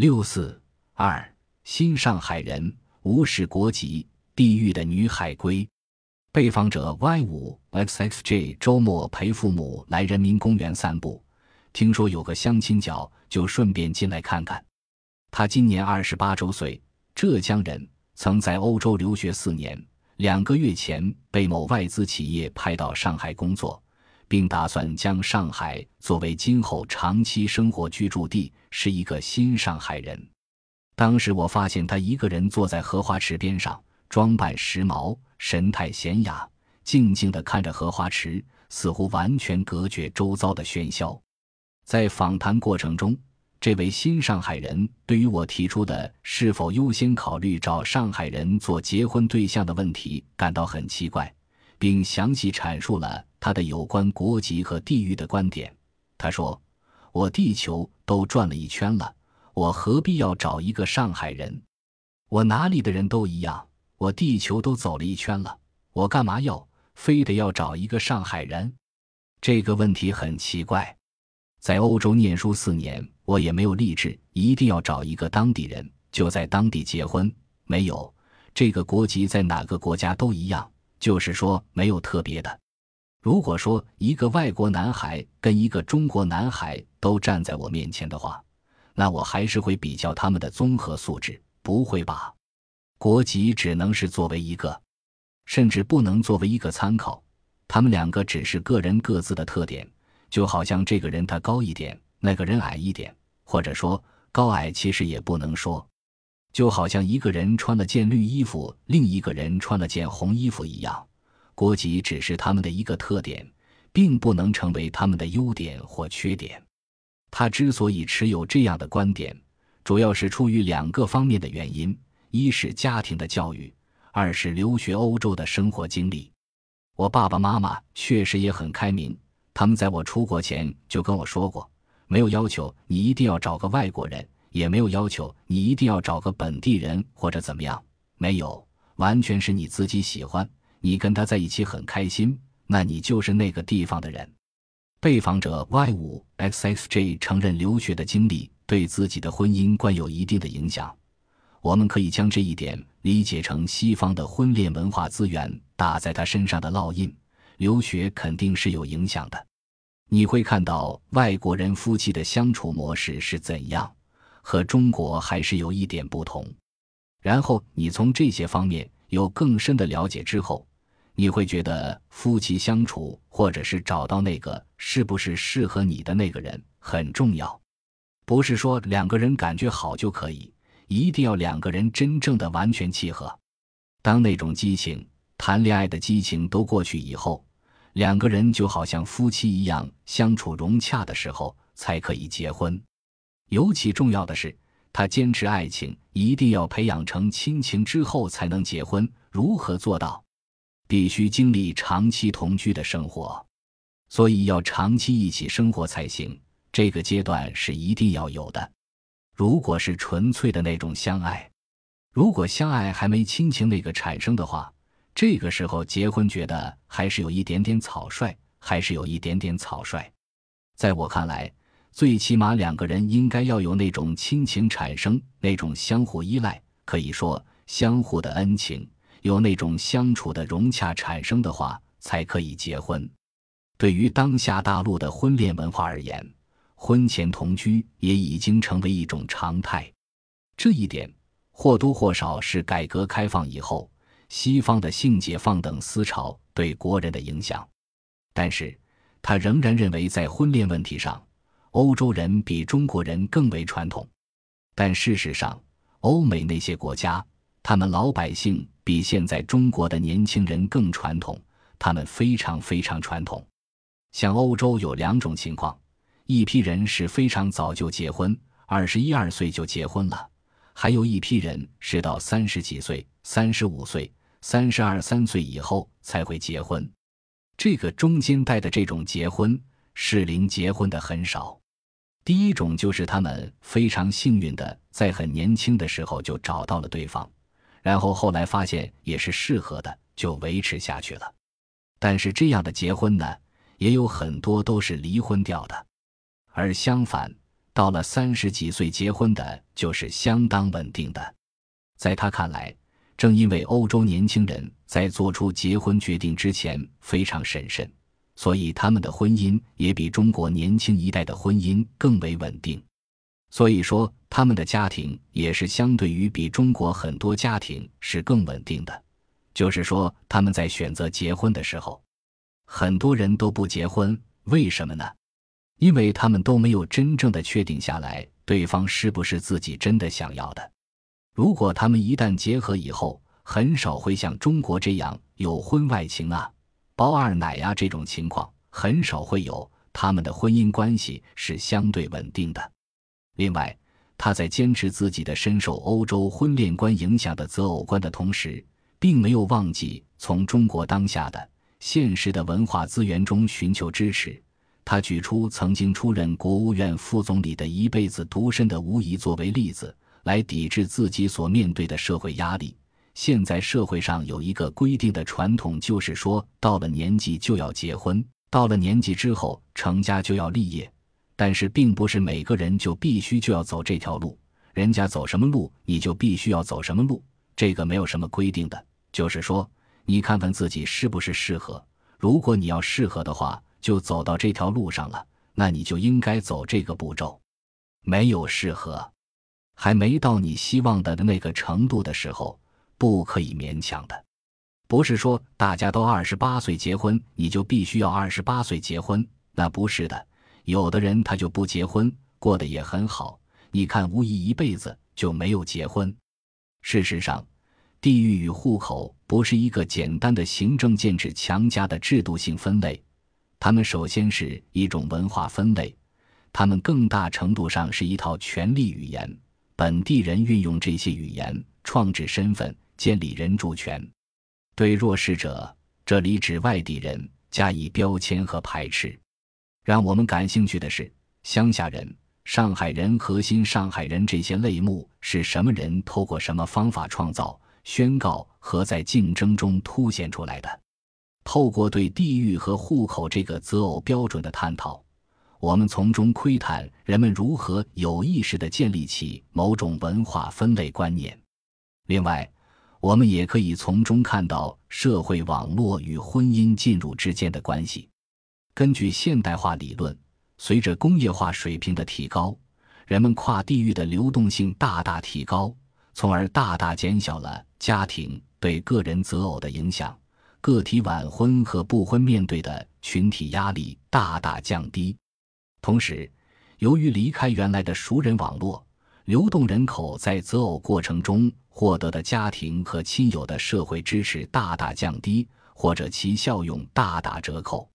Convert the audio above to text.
六四二新上海人无视国籍，地狱的女海归。被访者 Y 五 XXJ 周末陪父母来人民公园散步，听说有个相亲角，就顺便进来看看。他今年二十八周岁，浙江人，曾在欧洲留学四年。两个月前被某外资企业派到上海工作，并打算将上海作为今后长期生活居住地，是一个新上海人。当时我发现他一个人坐在荷花池边上，装扮时髦，神态娴雅，静静地看着荷花池，似乎完全隔绝周遭的喧嚣。在访谈过程中。这位新上海人对于我提出的是否优先考虑找上海人做结婚对象的问题感到很奇怪，并详细阐述了他的有关国籍和地域的观点。他说：“我地球都转了一圈了，我何必要找一个上海人？我哪里的人都一样。我地球都走了一圈了，我干嘛要非得要找一个上海人？这个问题很奇怪。”在欧洲念书四年，我也没有立志一定要找一个当地人就在当地结婚。没有这个国籍，在哪个国家都一样，就是说没有特别的。如果说一个外国男孩跟一个中国男孩都站在我面前的话，那我还是会比较他们的综合素质，不会把国籍只能是作为一个，甚至不能作为一个参考。他们两个只是个人各自的特点。就好像这个人他高一点，那个人矮一点，或者说高矮其实也不能说。就好像一个人穿了件绿衣服，另一个人穿了件红衣服一样，国籍只是他们的一个特点，并不能成为他们的优点或缺点。他之所以持有这样的观点，主要是出于两个方面的原因：一是家庭的教育，二是留学欧洲的生活经历。我爸爸妈妈确实也很开明。他们在我出国前就跟我说过，没有要求你一定要找个外国人，也没有要求你一定要找个本地人或者怎么样，没有，完全是你自己喜欢，你跟他在一起很开心，那你就是那个地方的人。被访者 Y 五 XXJ 承认留学的经历对自己的婚姻观有一定的影响，我们可以将这一点理解成西方的婚恋文化资源打在他身上的烙印。留学肯定是有影响的，你会看到外国人夫妻的相处模式是怎样，和中国还是有一点不同。然后你从这些方面有更深的了解之后，你会觉得夫妻相处或者是找到那个是不是适合你的那个人很重要。不是说两个人感觉好就可以，一定要两个人真正的完全契合。当那种激情、谈恋爱的激情都过去以后。两个人就好像夫妻一样相处融洽的时候才可以结婚。尤其重要的是，他坚持爱情一定要培养成亲情之后才能结婚。如何做到？必须经历长期同居的生活，所以要长期一起生活才行。这个阶段是一定要有的。如果是纯粹的那种相爱，如果相爱还没亲情那个产生的话。这个时候结婚，觉得还是有一点点草率，还是有一点点草率。在我看来，最起码两个人应该要有那种亲情产生，那种相互依赖，可以说相互的恩情，有那种相处的融洽产生的话，才可以结婚。对于当下大陆的婚恋文化而言，婚前同居也已经成为一种常态。这一点或多或少是改革开放以后。西方的性解放等思潮对国人的影响，但是他仍然认为在婚恋问题上，欧洲人比中国人更为传统。但事实上，欧美那些国家，他们老百姓比现在中国的年轻人更传统，他们非常非常传统。像欧洲有两种情况：一批人是非常早就结婚，二十一二岁就结婚了；还有一批人是到三十几岁、三十五岁。三十二三岁以后才会结婚，这个中间带的这种结婚适龄结婚的很少。第一种就是他们非常幸运的在很年轻的时候就找到了对方，然后后来发现也是适合的，就维持下去了。但是这样的结婚呢，也有很多都是离婚掉的。而相反，到了三十几岁结婚的，就是相当稳定的。在他看来，正因为欧洲年轻人在做出结婚决定之前非常审慎，所以他们的婚姻也比中国年轻一代的婚姻更为稳定。所以说，他们的家庭也是相对于比中国很多家庭是更稳定的。就是说，他们在选择结婚的时候，很多人都不结婚，为什么呢？因为他们都没有真正的确定下来，对方是不是自己真的想要的。如果他们一旦结合以后，很少会像中国这样有婚外情啊、包二奶呀这种情况，很少会有。他们的婚姻关系是相对稳定的。另外，他在坚持自己的深受欧洲婚恋观影响的择偶观的同时，并没有忘记从中国当下的现实的文化资源中寻求支持。他举出曾经出任国务院副总理的一辈子独身的吴仪作为例子，来抵制自己所面对的社会压力。现在社会上有一个规定的传统，就是说到了年纪就要结婚，到了年纪之后成家就要立业。但是，并不是每个人就必须就要走这条路，人家走什么路，你就必须要走什么路，这个没有什么规定的。就是说，你看看自己是不是适合。如果你要适合的话，就走到这条路上了，那你就应该走这个步骤。没有适合，还没到你希望的那个程度的时候，不可以勉强的。不是说大家都二十八岁结婚，你就必须要二十八岁结婚，那不是的。有的人他就不结婚，过得也很好。你看吴仪一辈子就没有结婚。事实上，地域与户口不是一个简单的行政建制强加的制度性分类，它们首先是一种文化分类，它们更大程度上是一套权力语言。本地人运用这些语言创制身份，建立人主权。对弱势者，这里指外地人，加以标签和排斥。让我们感兴趣的是，乡下人、上海人核心上海人这些类目是什么人透过什么方法创造、宣告和在竞争中凸显出来的？透过对地域和户口这个择偶标准的探讨，我们从中窥探人们如何有意识地建立起某种文化分类观念。另外，我们也可以从中看到社会网络与婚姻进入之间的关系。根据现代化理论，随着工业化水平的提高，人们跨地域的流动性大大提高，从而大大减小了家庭对个人择偶的影响，个体晚婚和不婚面对的群体压力大大降低。同时，由于离开原来的熟人网络，流动人口在择偶过程中获得的家庭和亲友的社会支持大大降低，或者其效用大打折扣。